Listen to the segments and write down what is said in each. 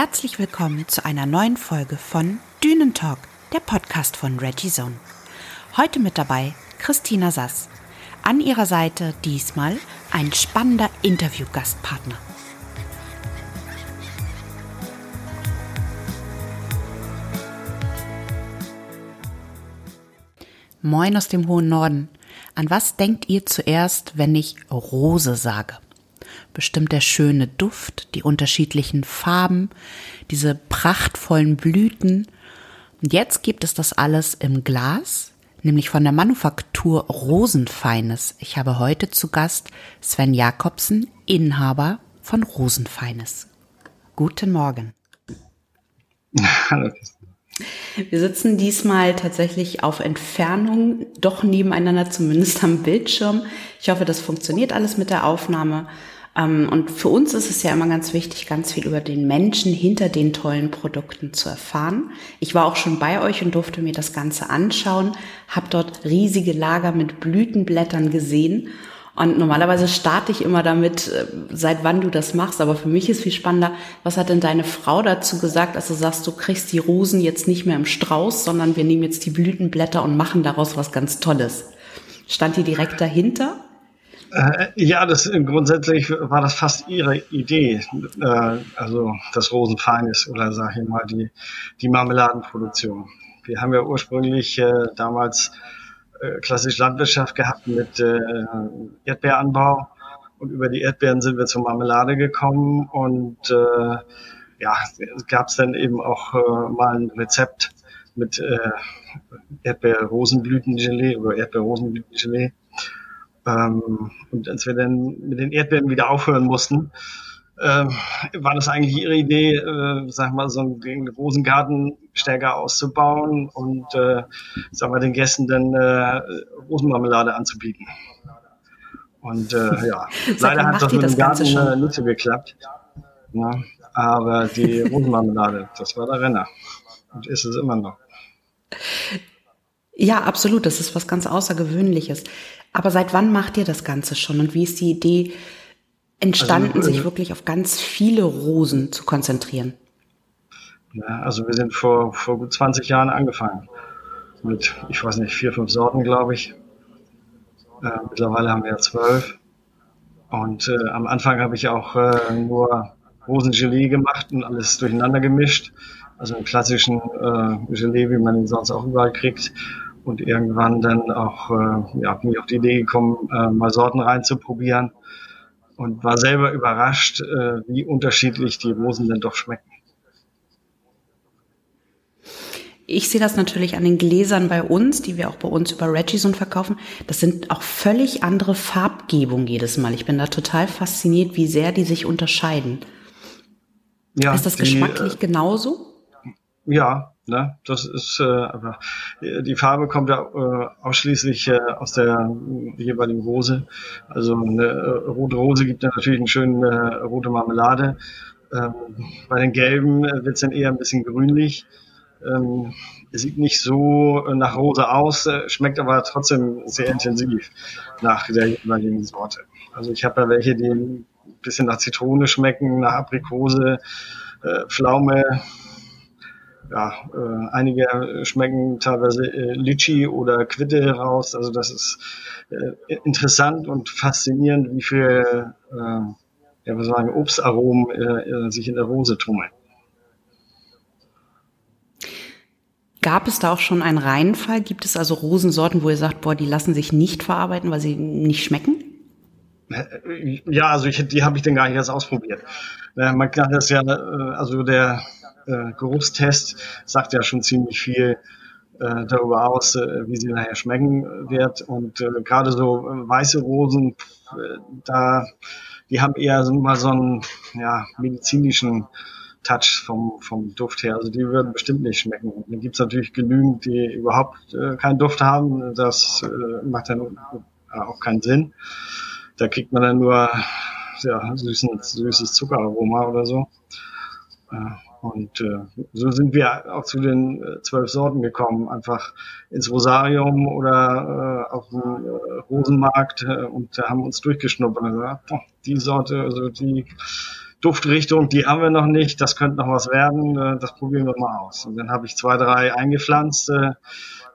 Herzlich willkommen zu einer neuen Folge von Dünentalk, der Podcast von Reggie Zone. Heute mit dabei Christina Sass. An ihrer Seite diesmal ein spannender Interviewgastpartner. Moin aus dem hohen Norden. An was denkt ihr zuerst, wenn ich Rose sage? Bestimmt der schöne Duft, die unterschiedlichen Farben, diese prachtvollen Blüten. Und jetzt gibt es das alles im Glas, nämlich von der Manufaktur Rosenfeines. Ich habe heute zu Gast Sven Jakobsen, Inhaber von Rosenfeines. Guten Morgen. Hallo. Wir sitzen diesmal tatsächlich auf Entfernung, doch nebeneinander, zumindest am Bildschirm. Ich hoffe, das funktioniert alles mit der Aufnahme. Ähm, und für uns ist es ja immer ganz wichtig, ganz viel über den Menschen hinter den tollen Produkten zu erfahren. Ich war auch schon bei euch und durfte mir das Ganze anschauen, habe dort riesige Lager mit Blütenblättern gesehen und normalerweise starte ich immer damit, äh, seit wann du das machst. Aber für mich ist viel spannender, was hat denn deine Frau dazu gesagt, als du sagst, du kriegst die Rosen jetzt nicht mehr im Strauß, sondern wir nehmen jetzt die Blütenblätter und machen daraus was ganz Tolles. Stand die direkt dahinter? Äh, ja, das grundsätzlich war das fast ihre Idee, äh, also das Rosenfeines oder sag ich mal die die Marmeladenproduktion. Wir haben ja ursprünglich äh, damals äh, klassisch Landwirtschaft gehabt mit äh, Erdbeeranbau und über die Erdbeeren sind wir zur Marmelade gekommen und äh, ja, gab es dann eben auch äh, mal ein Rezept mit äh, Erdbeerrosenblütengelee oder Erdbeerrosenblütengelee. Ähm, und als wir dann mit den Erdbeeren wieder aufhören mussten, äh, war das eigentlich ihre Idee, äh, sag mal, so einen Rosengarten stärker auszubauen und, äh, sag mal, den Gästen dann äh, Rosenmarmelade anzubieten. Und äh, ja, leider hat das mit dem Garten äh, nicht so geklappt. Ja, aber die Rosenmarmelade, das war der Renner. Und ist es immer noch. Ja, absolut. Das ist was ganz Außergewöhnliches. Aber seit wann macht ihr das Ganze schon? Und wie ist die Idee entstanden, also, sich wirklich auf ganz viele Rosen zu konzentrieren? Ja, also wir sind vor, vor gut 20 Jahren angefangen. Mit, ich weiß nicht, vier, fünf Sorten, glaube ich. Äh, mittlerweile haben wir ja zwölf. Und äh, am Anfang habe ich auch äh, nur Rosengelee gemacht und alles durcheinander gemischt. Also einen klassischen äh, Gelee, wie man ihn sonst auch überall kriegt. Und irgendwann dann auch, äh, ja, bin ich auf die Idee gekommen, äh, mal Sorten reinzuprobieren und war selber überrascht, äh, wie unterschiedlich die Rosen denn doch schmecken. Ich sehe das natürlich an den Gläsern bei uns, die wir auch bei uns über Regison verkaufen. Das sind auch völlig andere Farbgebungen jedes Mal. Ich bin da total fasziniert, wie sehr die sich unterscheiden. Ja, ist das die, geschmacklich äh, genauso? Ja, ne, das ist äh, aber die Farbe kommt ja äh, ausschließlich äh, aus der jeweiligen Rose. Also eine äh, rote Rose gibt ja natürlich eine schöne äh, rote Marmelade. Ähm, bei den gelben äh, wird es dann eher ein bisschen grünlich. Ähm, sieht nicht so äh, nach Rose aus, äh, schmeckt aber trotzdem sehr intensiv nach der jeweiligen Sorte. Also ich habe da welche, die ein bisschen nach Zitrone schmecken, nach Aprikose, äh, Pflaume, ja, äh, einige schmecken teilweise äh, Litchi oder Quitte raus. Also das ist äh, interessant und faszinierend, wie viel äh, ja, wir sagen, Obstaromen äh, äh, sich in der Rose tummeln. Gab es da auch schon einen Reihenfall? Gibt es also Rosensorten, wo ihr sagt, boah, die lassen sich nicht verarbeiten, weil sie nicht schmecken? Äh, ja, also ich, die habe ich dann gar nicht erst ausprobiert. Äh, man kann das ja, also der äh, Geruchstest sagt ja schon ziemlich viel äh, darüber aus, äh, wie sie nachher schmecken wird. Und äh, gerade so äh, weiße Rosen, äh, da, die haben eher so mal so einen ja, medizinischen Touch vom, vom Duft her. Also die würden bestimmt nicht schmecken. Und dann gibt's natürlich genügend, die überhaupt äh, keinen Duft haben. Das macht dann auch keinen Sinn. Da kriegt man dann nur ja, süßen, süßes Zuckeraroma oder so. Und äh, so sind wir auch zu den äh, zwölf Sorten gekommen, einfach ins Rosarium oder äh, auf dem äh, Rosenmarkt äh, und haben uns durchgeschnuppert und gesagt, oh, die Sorte, also die, Duftrichtung, die haben wir noch nicht, das könnte noch was werden, äh, das probieren wir mal aus. Und dann habe ich zwei, drei eingepflanzt äh,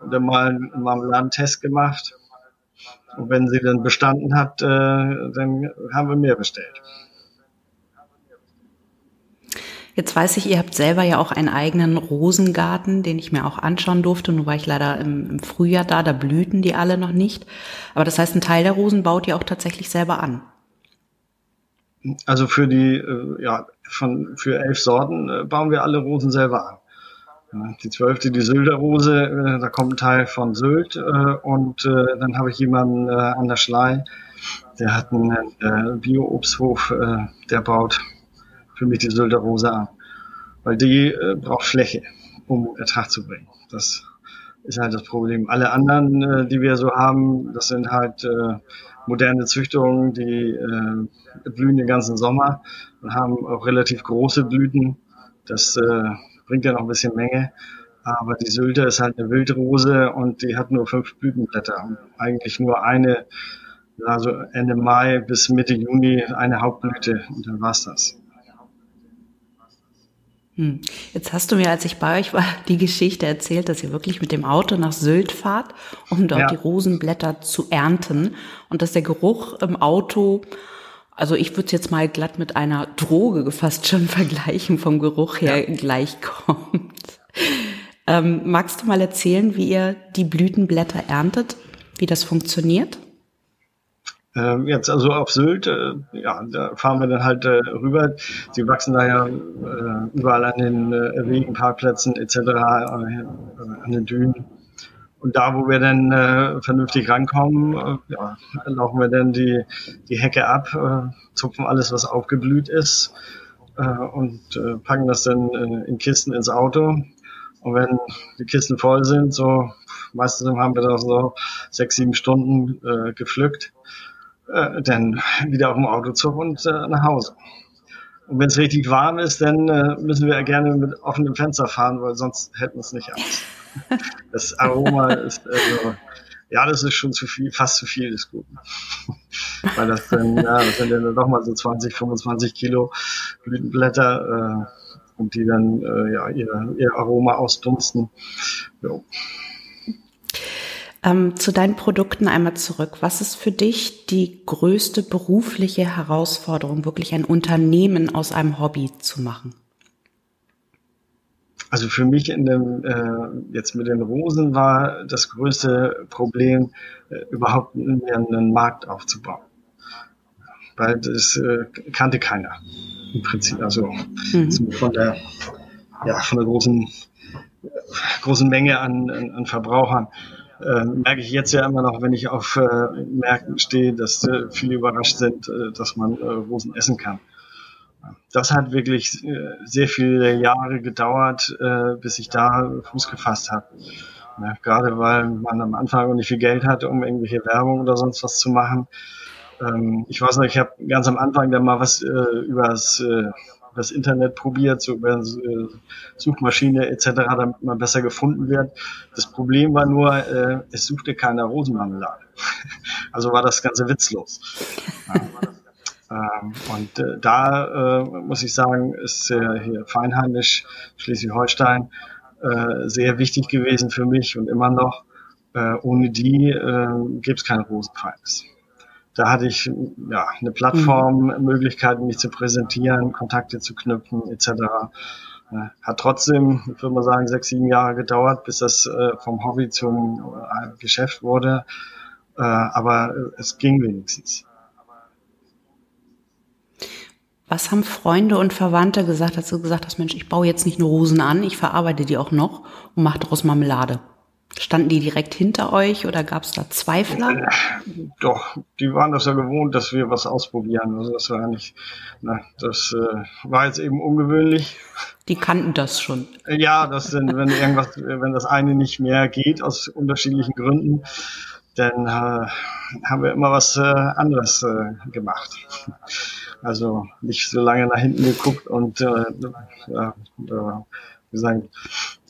und dann mal einen Marmeladentest gemacht. Und wenn sie dann bestanden hat, äh, dann haben wir mehr bestellt. Jetzt weiß ich, ihr habt selber ja auch einen eigenen Rosengarten, den ich mir auch anschauen durfte. Nur war ich leider im, im, Frühjahr da, da blühten die alle noch nicht. Aber das heißt, ein Teil der Rosen baut ihr auch tatsächlich selber an. Also für die, äh, ja, von, für elf Sorten äh, bauen wir alle Rosen selber an. Die zwölfte, die Sylter Rose, äh, da kommt ein Teil von Sylt und dann habe ich jemanden an der Schlei, der hat einen Bio-Obsthof, der baut für mich die Sylter Rose an. Weil die braucht Fläche, um Ertrag zu bringen. Das ist halt das Problem. Alle anderen, die wir so haben, das sind halt moderne Züchtungen, die äh, blühen den ganzen Sommer und haben auch relativ große Blüten. Das äh, bringt ja noch ein bisschen Menge. Aber die Sylter ist halt eine Wildrose und die hat nur fünf Blütenblätter. Eigentlich nur eine, also Ende Mai bis Mitte Juni eine Hauptblüte und dann war's das. Hm. Jetzt hast du mir, als ich bei euch war, die Geschichte erzählt, dass ihr wirklich mit dem Auto nach Sylt fahrt, um dort ja. die Rosenblätter zu ernten und dass der Geruch im Auto, also ich würde es jetzt mal glatt mit einer Droge gefasst schon vergleichen, vom Geruch her ja. gleich kommt. Ähm, magst du mal erzählen, wie ihr die Blütenblätter erntet, wie das funktioniert? Ähm, jetzt also auf Sylt, äh, ja, da fahren wir dann halt äh, rüber. Sie wachsen da ja äh, überall an den äh, Wegen, Parkplätzen etc., äh, an den Dünen. Und da, wo wir dann vernünftig rankommen, ja, laufen wir dann die, die Hecke ab, zupfen alles, was aufgeblüht ist und packen das dann in Kisten ins Auto. Und wenn die Kisten voll sind, so meistens haben wir da so sechs, sieben Stunden gepflückt äh, dann wieder auf dem Autozug und äh, nach Hause. Und wenn es richtig warm ist, dann äh, müssen wir gerne mit offenem Fenster fahren, weil sonst hätten wir es nicht aus. Das Aroma ist, also, ja, das ist schon zu viel, fast zu viel des Guten. weil das dann, ja, das sind dann doch mal so 20, 25 Kilo Blütenblätter äh, und die dann äh, ja, ihr, ihr Aroma ausdunsten. Jo. Ähm, zu deinen Produkten einmal zurück. Was ist für dich die größte berufliche Herausforderung, wirklich ein Unternehmen aus einem Hobby zu machen? Also für mich in dem, äh, jetzt mit den Rosen war das größte Problem, äh, überhaupt einen Markt aufzubauen. Weil das äh, kannte keiner im Prinzip. Also mhm. von der, ja, von der großen, großen Menge an, an, an Verbrauchern äh, merke ich jetzt ja immer noch, wenn ich auf äh, Märkten stehe, dass äh, viele überrascht sind, äh, dass man äh, Rosen essen kann. Das hat wirklich äh, sehr viele Jahre gedauert, bis ich da Fuß gefasst habe. Ja, gerade weil man am Anfang auch nicht viel Geld hatte, um irgendwelche Werbung oder sonst was zu machen. Ähm, ich weiß noch, ich habe ganz am Anfang dann mal was über das das Internet probiert, so über äh, Suchmaschine etc., damit man besser gefunden wird. Das Problem war nur, äh, es suchte keiner Rosenmarmelade. also war das Ganze witzlos. Ähm, und äh, da äh, muss ich sagen, ist äh, hier feinheimisch Schleswig-Holstein äh, sehr wichtig gewesen für mich und immer noch. Ohne die äh, gäbe es kein Rosenfeins da hatte ich ja eine Plattform. Möglichkeiten, mich zu präsentieren, Kontakte zu knüpfen etc. Hat trotzdem, ich würde mal sagen, sechs, sieben Jahre gedauert, bis das äh, vom Hobby zum äh, Geschäft wurde. Äh, aber es ging wenigstens. Was haben Freunde und Verwandte gesagt, als du gesagt hast, Mensch, ich baue jetzt nicht nur Rosen an, ich verarbeite die auch noch und mache daraus Marmelade? Standen die direkt hinter euch oder gab es da Zweifler? Äh, doch, die waren das ja gewohnt, dass wir was ausprobieren. Also das war nicht, na, das äh, war jetzt eben ungewöhnlich. Die kannten das schon. Ja, das sind, wenn irgendwas, wenn das eine nicht mehr geht aus unterschiedlichen Gründen, dann äh, haben wir immer was äh, anderes äh, gemacht. Also nicht so lange nach hinten geguckt und äh, ja, äh, wie sagen,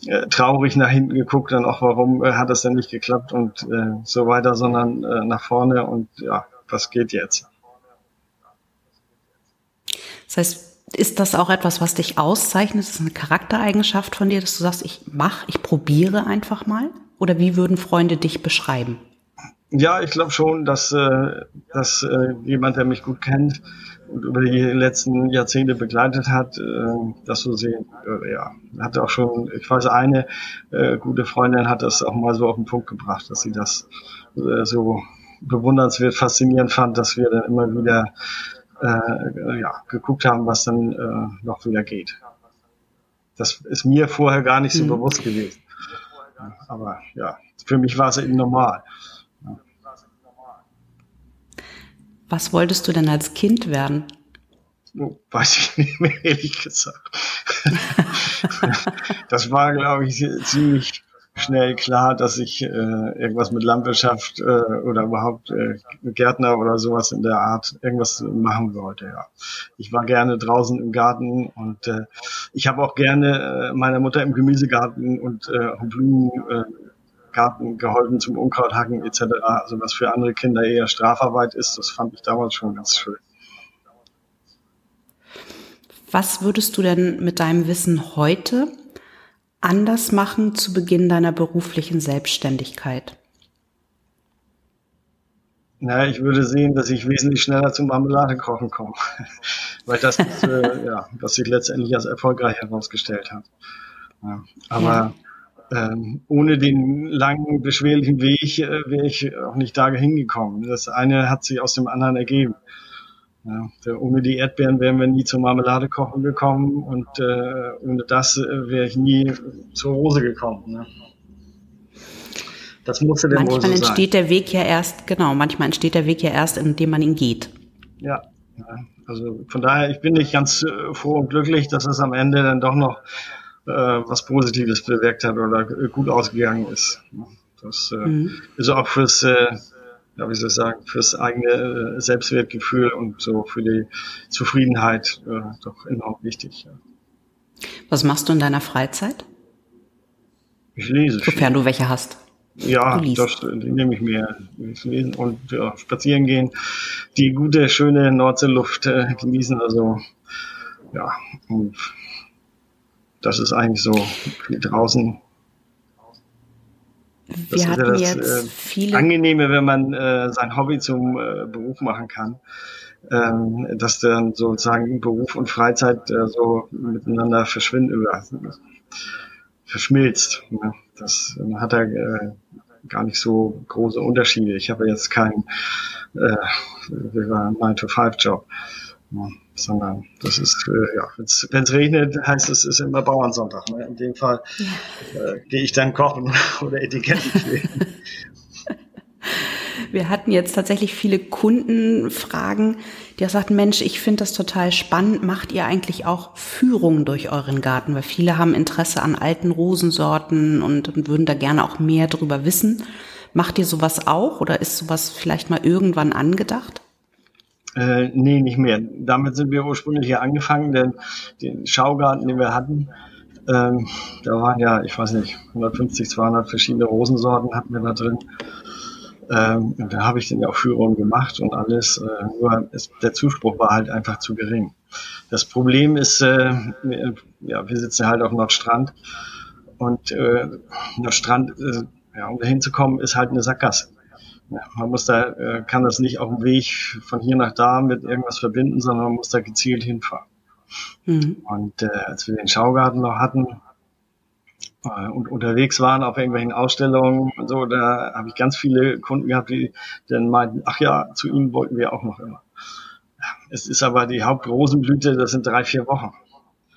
äh, traurig nach hinten geguckt, dann auch, warum äh, hat das denn nicht geklappt und äh, so weiter, sondern äh, nach vorne und ja, was geht jetzt? Das heißt, Ist das auch etwas, was dich auszeichnet? Ist das eine Charaktereigenschaft von dir, dass du sagst, ich mache, ich probiere einfach mal? Oder wie würden Freunde dich beschreiben? Ja, ich glaube schon, dass, äh, dass äh, jemand, der mich gut kennt und über die letzten Jahrzehnte begleitet hat, äh, das so sehen, äh, ja, hat auch schon, ich weiß, eine äh, gute Freundin hat das auch mal so auf den Punkt gebracht, dass sie das äh, so bewundernswert, faszinierend fand, dass wir dann immer wieder äh, ja, geguckt haben, was dann äh, noch wieder geht. Das ist mir vorher gar nicht so mhm. bewusst gewesen. Aber ja, für mich war es eben normal. Was wolltest du denn als Kind werden? Weiß ich nicht mehr, ehrlich gesagt. das war, glaube ich, ziemlich schnell klar, dass ich äh, irgendwas mit Landwirtschaft äh, oder überhaupt äh, Gärtner oder sowas in der Art irgendwas machen wollte. Ja, ich war gerne draußen im Garten und äh, ich habe auch gerne äh, meiner Mutter im Gemüsegarten und äh, Blumengarten äh, geholfen zum Unkrauthacken etc. Also was für andere Kinder eher Strafarbeit ist, das fand ich damals schon ganz schön. Was würdest du denn mit deinem Wissen heute anders machen zu Beginn deiner beruflichen Selbstständigkeit? Na, ich würde sehen, dass ich wesentlich schneller zum Marmeladekochen komme, weil das, äh, ja, was sich letztendlich als erfolgreich herausgestellt hat. Ja, aber ja. Ähm, ohne den langen, beschwerlichen Weg äh, wäre ich auch nicht da hingekommen. Das eine hat sich aus dem anderen ergeben. Ja, ohne die Erdbeeren wären wir nie zur Marmelade kochen gekommen und äh, ohne das äh, wäre ich nie zur Rose gekommen. Ne? Das musste der Manchmal entsteht sein. der Weg ja erst, genau, manchmal entsteht der Weg ja erst, indem man ihn geht. Ja, ja also von daher, ich bin nicht ganz äh, froh und glücklich, dass es am Ende dann doch noch äh, was Positives bewirkt hat oder gut ausgegangen ist. Das äh, mhm. ist auch fürs äh, ja, wie soll ich sagen, fürs eigene äh, Selbstwertgefühl und so für die Zufriedenheit äh, doch enorm wichtig. Ja. Was machst du in deiner Freizeit? Ich lese. Sofern du welche hast. Ja, das die nehme ich mir. Lesen und ja, spazieren gehen, die gute, schöne Nordseeluft äh, genießen. Also ja, und das ist eigentlich so draußen wir das hatten ja das, jetzt äh, viele. Angenehme, wenn man äh, sein Hobby zum äh, Beruf machen kann. Ähm, dass dann sozusagen Beruf und Freizeit äh, so miteinander verschwinden oder verschmilzt. Ne? Das man hat da äh, gar nicht so große Unterschiede. Ich habe jetzt keinen äh, 9-to-5-Job. Ne? Sondern das ist, äh, ja, wenn es regnet, heißt es, ist immer Bauernsonntag. Ne? In dem Fall äh, gehe ich dann kochen oder Etiketten kleben. Wir hatten jetzt tatsächlich viele Kundenfragen, die auch sagten, Mensch, ich finde das total spannend. Macht ihr eigentlich auch Führungen durch euren Garten? Weil viele haben Interesse an alten Rosensorten und, und würden da gerne auch mehr drüber wissen. Macht ihr sowas auch oder ist sowas vielleicht mal irgendwann angedacht? Äh, nee, nicht mehr. Damit sind wir ursprünglich hier angefangen, denn den Schaugarten, den wir hatten, ähm, da waren ja, ich weiß nicht, 150, 200 verschiedene Rosensorten hatten wir da drin. Ähm, und da habe ich dann ja auch Führungen gemacht und alles. Äh, nur ist, der Zuspruch war halt einfach zu gering. Das Problem ist, äh, ja, wir sitzen halt auf Nordstrand und äh, Nordstrand, äh, ja, um da hinzukommen, ist halt eine Sackgasse. Man muss da, äh, kann das nicht auf dem Weg von hier nach da mit irgendwas verbinden, sondern man muss da gezielt hinfahren. Mhm. Und äh, als wir den Schaugarten noch hatten äh, und unterwegs waren auf irgendwelchen Ausstellungen und so, da habe ich ganz viele Kunden gehabt, die dann meinten, ach ja, zu ihnen wollten wir auch noch immer. Es ist aber die Hauptrosenblüte, das sind drei, vier Wochen.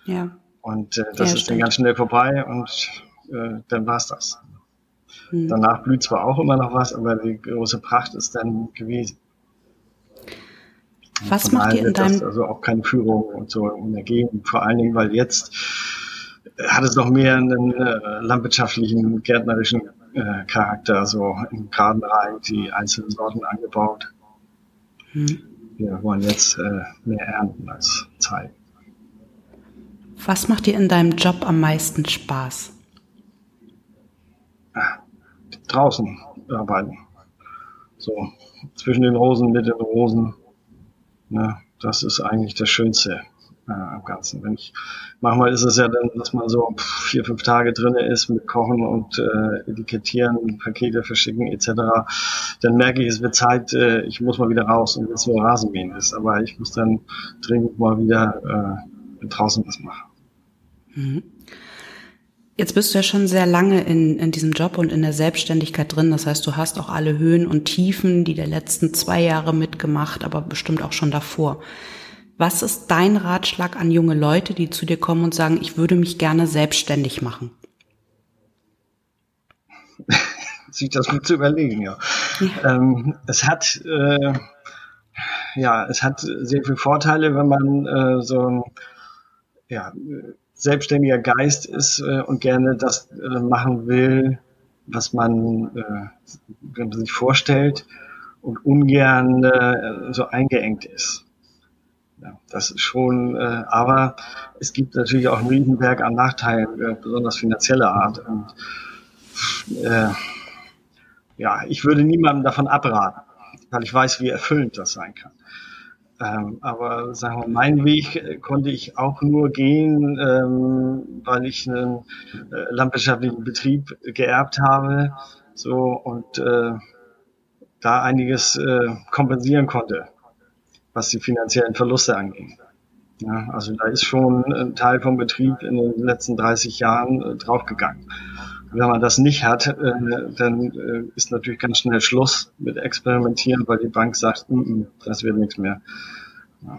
Ja. Und äh, das ja, ist stimmt. dann ganz schnell vorbei und äh, dann war's das. Mhm. Danach blüht zwar auch immer noch was, aber die große Pracht ist dann gewesen. Was macht ihr in deinem... Also auch keine Führung und so in der Gegend. Vor allen Dingen, weil jetzt hat es noch mehr einen äh, landwirtschaftlichen, gärtnerischen äh, Charakter, so im Gartenreihen, die einzelnen Sorten angebaut. Hm. Wir wollen jetzt äh, mehr ernten als zeigen. Was macht dir in deinem Job am meisten Spaß? Draußen arbeiten. So, zwischen den Rosen, mit den Rosen. Ne, das ist eigentlich das Schönste. äh, am Ganzen. Wenn ich, manchmal ist es ja dann, dass man so vier, fünf Tage drinne ist mit Kochen und äh, Etikettieren, Pakete verschicken etc. Dann merke ich, es wird Zeit, äh, ich muss mal wieder raus und jetzt nur Rasenmähen ist. Aber ich muss dann dringend mal wieder äh, draußen was machen. Mhm. Jetzt bist du ja schon sehr lange in, in diesem Job und in der Selbstständigkeit drin. Das heißt, du hast auch alle Höhen und Tiefen, die der letzten zwei Jahre mitgemacht, aber bestimmt auch schon davor. Was ist dein Ratschlag an junge Leute, die zu dir kommen und sagen, ich würde mich gerne selbstständig machen? Sich das gut zu überlegen, ja. ja. Ähm, es hat, äh, ja, es hat sehr viele Vorteile, wenn man äh, so ein, ja, selbstständiger Geist ist äh, und gerne das äh, machen will, was man, äh, sich vorstellt und ungern äh, so eingeengt ist. Ja, das ist schon, äh, aber es gibt natürlich auch einen Riesenberg an Nachteilen, äh, besonders finanzieller Art. Und äh, ja, ich würde niemandem davon abraten, weil ich weiß, wie erfüllend das sein kann. Ähm, aber sagen wir, meinen Weg äh, konnte ich auch nur gehen, ähm, weil ich einen äh, landwirtschaftlichen Betrieb geerbt habe, so und äh, da einiges äh, kompensieren konnte was die finanziellen Verluste anging. Ja, also da ist schon ein Teil vom Betrieb in den letzten 30 Jahren äh, draufgegangen. Wenn man das nicht hat, äh, dann äh, ist natürlich ganz schnell Schluss mit Experimentieren, weil die Bank sagt, mm, mm, das wird nichts mehr. Ja.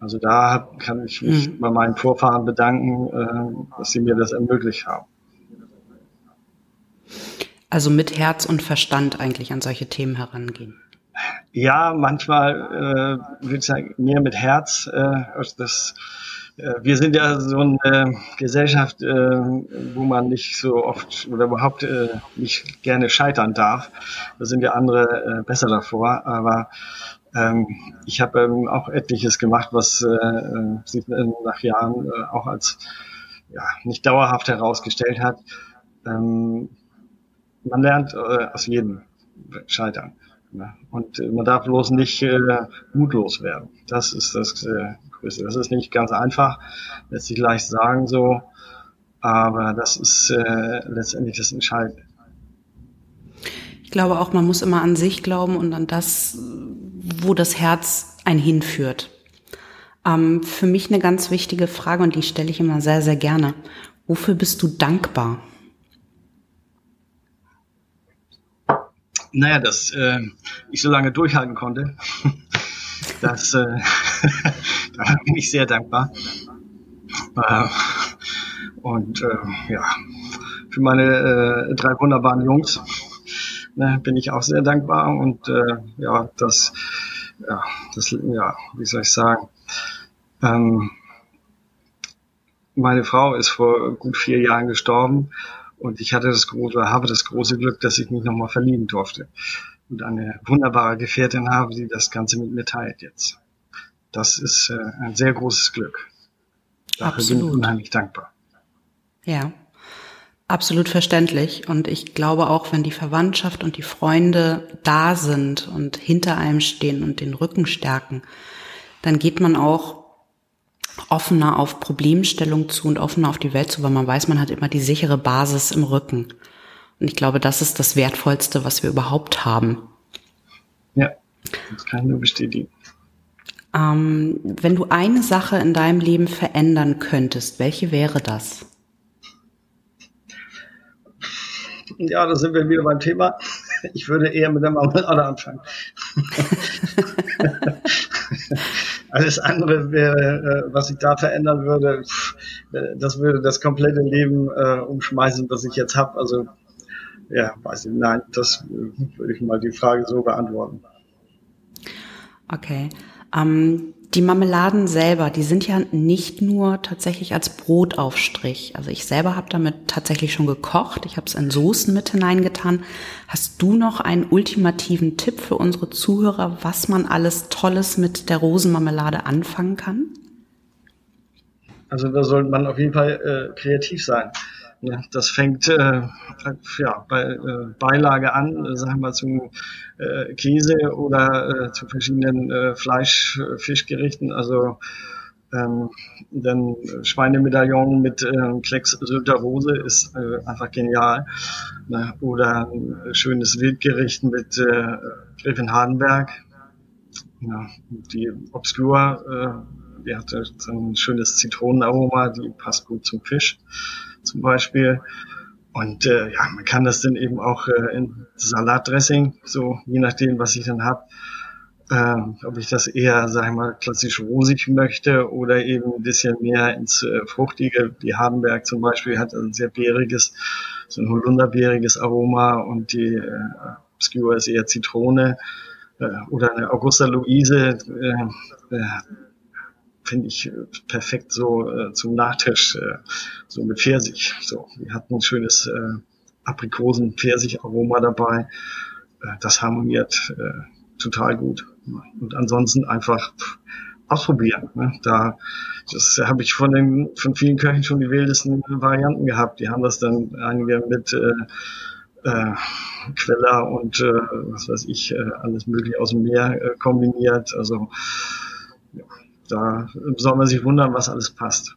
Also da kann ich mich mhm. bei meinen Vorfahren bedanken, äh, dass sie mir das ermöglicht haben. Also mit Herz und Verstand eigentlich an solche Themen herangehen. Ja, manchmal äh, würde ich sagen, mehr mit Herz. Äh, das, wir sind ja so eine Gesellschaft, äh, wo man nicht so oft oder überhaupt äh, nicht gerne scheitern darf. Da sind ja andere äh, besser davor. Aber ähm, ich habe ähm, auch etliches gemacht, was äh, äh sich nach Jahren äh, auch als ja, nicht dauerhaft herausgestellt hat. Ähm, man lernt äh, aus jedem Scheitern. Ne? Und äh, man darf bloß nicht äh, mutlos werden. Das ist das Größte. Das ist nicht ganz einfach, lässt sich leicht sagen so, aber das ist äh, letztendlich das Entscheidende. Ich glaube auch, man muss immer an sich glauben und an das, wo das Herz einen hinführt. Ähm, für mich eine ganz wichtige Frage und die stelle ich immer sehr, sehr gerne. Wofür bist du dankbar? naja, dass äh, ich so lange durchhalten konnte. das, äh, da bin ich sehr dankbar. Äh, und äh, ja, für meine äh, drei wunderbaren Jungs ne, bin ich auch sehr dankbar. Und äh, ja, das, ja, das, ja, wie soll ich sagen, ähm, meine Frau ist vor gut vier Jahren gestorben und ich hatte das große, habe das große Glück, dass ich mich nochmal verlieben durfte. Und eine wunderbare Gefährtin habe, die das Ganze mit mir teilt jetzt. Das ist äh, ein sehr großes Glück. Dafür Absolut. bin ich unheimlich dankbar. Ja, absolut verständlich. Und ich glaube auch, wenn die Verwandtschaft und die Freunde da sind und hinter einem stehen und den Rücken stärken, dann geht man auch offener auf Problemstellung zu und offener auf die Welt zu, weil man weiß, man hat immer die sichere Basis im Rücken. Und ich glaube, das ist das Wertvollste, was wir überhaupt haben. Ja, das kann ich nur bestätigen. Ähm, wenn du eine Sache in deinem Leben verändern könntest, welche wäre das? Ja, da sind wir wieder beim Thema. Ich würde eher mit der Marmelade anfangen. Alles andere wäre, äh, was ich da verändern würde, äh, das würde das komplette Leben äh, umschmeißen, das ich jetzt habe. Also ja, weiß ich, nein, das würde ich mal die Frage so beantworten. Okay. Ähm, die Marmeladen selber, die sind ja nicht nur tatsächlich als Brotaufstrich. Also ich selber habe damit tatsächlich schon gekocht. Ich habe es in Soßen mit hineingetan. Hast du noch einen ultimativen Tipp für unsere Zuhörer, was man alles Tolles mit der Rosenmarmelade anfangen kann? Also da sollte man auf jeden Fall äh, kreativ sein. Ja, das fängt äh, ja, bei äh, Beilage an, äh, sagen wir zu äh, Käse oder äh, zu verschiedenen äh, Fleisch-Fischgerichten. Also Ähm, dann Schweinemedaillon mit äh, Klecks Sylter Rose ist äh, einfach genial. Ne? Oder ein schönes Wildgericht mit äh, Gräfin Hardenberg. Ja, die Obscure, die hat so ein schönes Zitronenaroma, die passt gut zum Fisch zum Beispiel. Und äh, ja, man kann das dann eben auch äh, in Salatdressing, so je nachdem, was ich dann hab, äh, ob ich das eher, sag ich mal, klassisch rosig möchte oder eben ein bisschen mehr ins äh, Fruchtige. Die Hardenberg zum Beispiel hat ein sehr beeriges, so ein holunderbeeriges Aroma und die äh, Obscure ist eher Zitrone äh, oder eine Augusta Luise. Äh, äh, finde ich äh, perfekt so äh, zum Nachtisch, äh, so mit Pfirsich. So, die hat ein schönes äh, Aprikosen-Pfirsich-Aroma dabei. Äh, das harmoniert äh, total gut. Und ansonsten einfach ausprobieren. Ne? Da das habe ich von den von vielen Köchen schon die wildesten Varianten gehabt. Die haben das dann einige mit äh, äh, Queller und äh, was weiß ich äh, alles mögliche aus dem Meer äh, kombiniert. Also ja, da soll man sich wundern, was alles passt.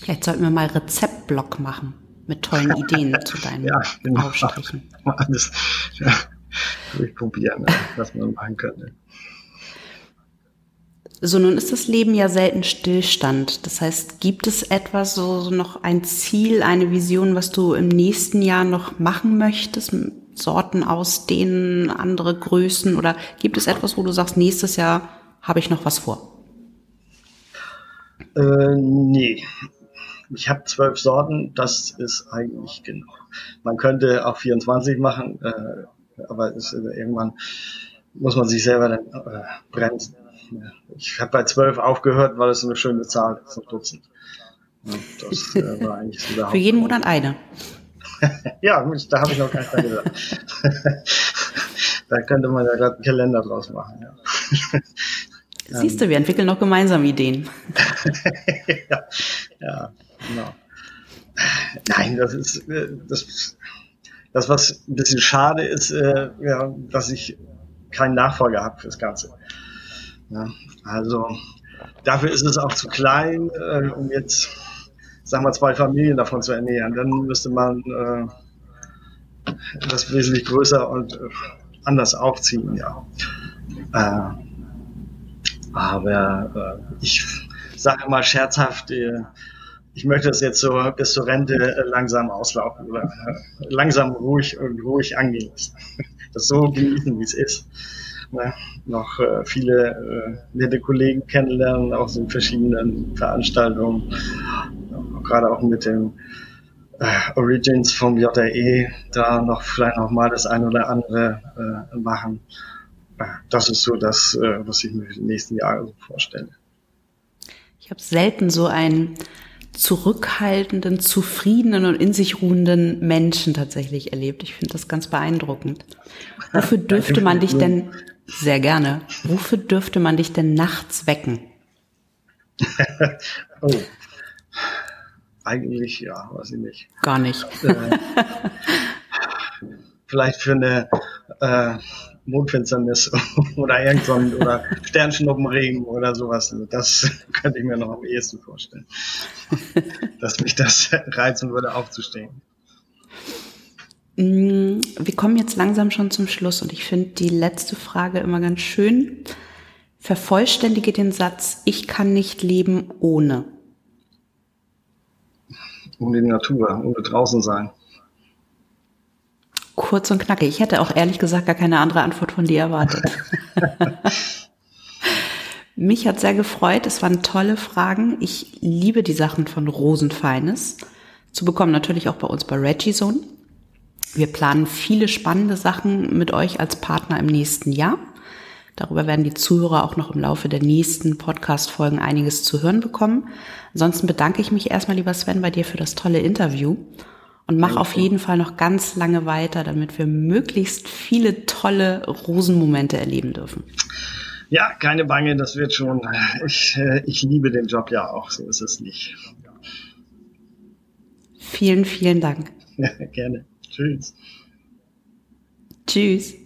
Vielleicht sollten wir mal Rezeptblock machen mit tollen Ideen zu deinen ja, genau. Aufstrichen. Alles ja, durchprobieren, was man machen könnte. So, nun ist das Leben ja selten Stillstand. Das heißt, gibt es etwas, so, so noch ein Ziel, eine Vision, was du im nächsten Jahr noch machen möchtest? Sorten ausdehnen, andere Größen? Oder gibt es etwas, wo du sagst, nächstes Jahr habe ich noch was vor? Äh, nee. Ich habe zwölf Sorten, das ist eigentlich genug. Man könnte auch 24 machen, äh, aber ist, äh, irgendwann muss man sich selber dann äh, bremsen. Ich habe bei zwölf aufgehört, weil es eine schöne Zahl ist, ein Dutzend. das äh, war eigentlich so der Für jeden Monat eine. ja, da habe ich noch gar nicht dran gedacht. da könnte man ja gerade einen Kalender draus machen. Ja. Siehst du, wir entwickeln noch gemeinsam Ideen. ja, ja, genau. Nein, das ist äh, das, das, was ein bisschen schade ist, äh, ja, dass ich keinen Nachfolger habe fürs Ganze. Ja, also dafür ist es auch zu klein, äh, um jetzt, sagen wir, zwei Familien davon zu ernähren. Dann müsste man äh, das wesentlich größer und äh, anders aufziehen, ja. Aber äh, ich sage mal scherzhaft, äh, ich möchte das jetzt so bis zur Rente äh, langsam auslaufen oder äh, langsam ruhig und ruhig angehen. Das so genießen, wie es ist. Ne? Noch äh, viele äh, nette Kollegen kennenlernen aus den verschiedenen Veranstaltungen, gerade auch mit dem äh, Origins vom JRE, da noch vielleicht noch mal das ein oder andere äh, machen das ist so das, äh, was ich mir für die nächsten Jahre so vorstelle. Ich habe selten so einen zurückhaltenden, zufriedenen und in sich ruhenden Menschen tatsächlich erlebt. Ich finde das ganz beeindruckend. Wofür dürfte man dich denn, sehr gerne, wofür dürfte man dich denn nachts wecken? oh. Eigentlich, ja, weiß ich nicht. Gar nicht. Äh, vielleicht für eine äh, Mondfinsternis oder irgendwann oder Sternschnuppenregen oder sowas. Also das könnte ich mir noch am ehesten vorstellen. dass mich das reizen würde, aufzustehen. Mm, wir kommen jetzt langsam schon zum Schluss und ich finde die letzte Frage immer ganz schön. Vervollständige den Satz, ich kann nicht leben ohne. Ohne die Natur, ohne draußen sein. Kurz und knackig. Ich hätte auch ehrlich gesagt gar keine andere Antwort von dir erwartet. Mich hat sehr gefreut. Es waren tolle Fragen. Ich liebe die Sachen von Rosenfeines. Zu bekommen natürlich auch bei uns bei Reggie Zone. Wir planen viele spannende Sachen mit euch als Partner im nächsten Jahr. Darüber werden die Zuhörer auch noch im Laufe der nächsten Podcast-Folgen einiges zu hören bekommen. Ansonsten bedanke ich mich erstmal, lieber Sven, bei dir für das tolle Interview und mach auf jeden Fall noch ganz lange weiter, damit wir möglichst viele tolle Rosenmomente erleben dürfen. Ja, keine Bange, das wird schon. Ich, äh, ich liebe den Job ja auch, so ist es nicht. Vielen, vielen Dank. Gerne. Tschüss. Tschüss.